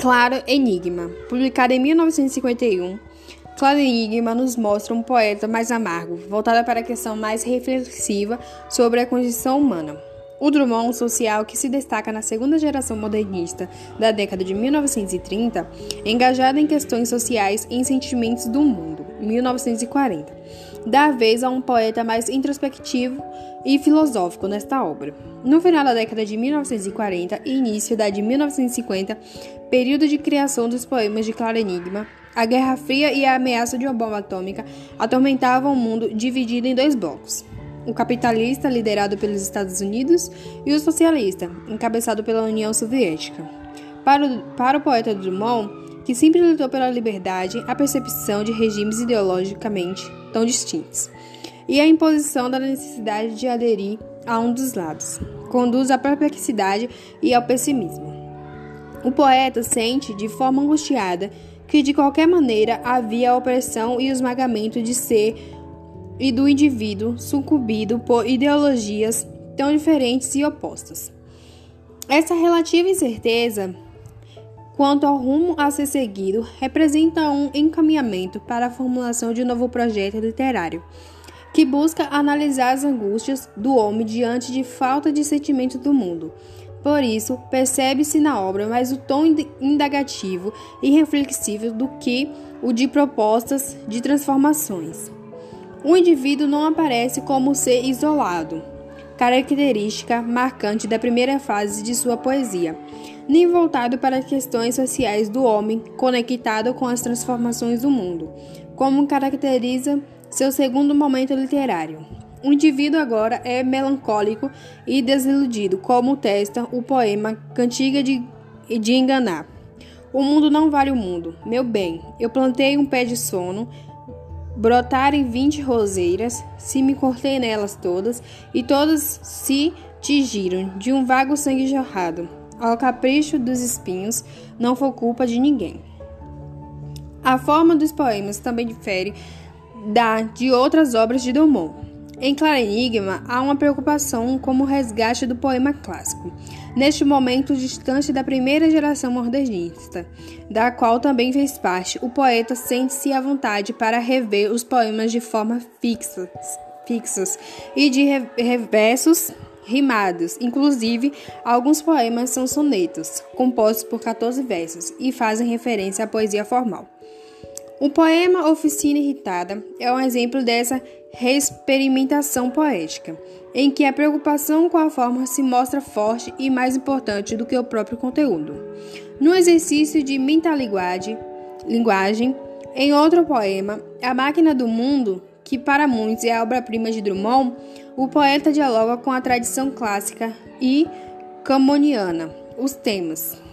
Claro Enigma, publicado em 1951. Claro Enigma nos mostra um poeta mais amargo, voltado para a questão mais reflexiva sobre a condição humana. O Drummond social que se destaca na segunda geração modernista da década de 1930, engajado em questões sociais e em sentimentos do mundo, 1940, dá vez a um poeta mais introspectivo e filosófico nesta obra. No final da década de 1940 e início da de 1950, período de criação dos poemas de Claro Enigma, a Guerra Fria e a ameaça de uma bomba atômica atormentavam o mundo dividido em dois blocos o capitalista, liderado pelos Estados Unidos, e o socialista, encabeçado pela União Soviética. Para o, para o poeta Drummond, que sempre lutou pela liberdade, a percepção de regimes ideologicamente tão distintos e a imposição da necessidade de aderir a um dos lados conduz à perplexidade e ao pessimismo. O poeta sente, de forma angustiada, que de qualquer maneira havia a opressão e o esmagamento de ser e do indivíduo sucumbido por ideologias tão diferentes e opostas. Essa relativa incerteza quanto ao rumo a ser seguido representa um encaminhamento para a formulação de um novo projeto literário que busca analisar as angústias do homem diante de falta de sentimento do mundo. Por isso, percebe-se na obra mais o tom indagativo e reflexivo do que o de propostas de transformações. O indivíduo não aparece como ser isolado, característica marcante da primeira fase de sua poesia, nem voltado para questões sociais do homem conectado com as transformações do mundo, como caracteriza seu segundo momento literário. O indivíduo agora é melancólico e desiludido, como testa o poema Cantiga de, de Enganar. O mundo não vale o mundo, meu bem. Eu plantei um pé de sono, brotarem vinte roseiras, se me cortei nelas todas, e todas se tingiram de um vago sangue jorrado. Ao capricho dos espinhos, não foi culpa de ninguém. A forma dos poemas também difere da de outras obras de Drummond. Em Claro Enigma, há uma preocupação como o resgate do poema clássico, neste momento distante da primeira geração modernista, da qual também fez parte, o poeta sente-se à vontade para rever os poemas de forma fixas, fixos e de reversos rimados. Inclusive, alguns poemas são sonetos, compostos por 14 versos, e fazem referência à poesia formal. O poema Oficina Irritada é um exemplo dessa reexperimentação poética, em que a preocupação com a forma se mostra forte e mais importante do que o próprio conteúdo. No exercício de mentalidade, linguagem, em outro poema, A Máquina do Mundo, que para muitos é a obra-prima de Drummond, o poeta dialoga com a tradição clássica e camoniana, os temas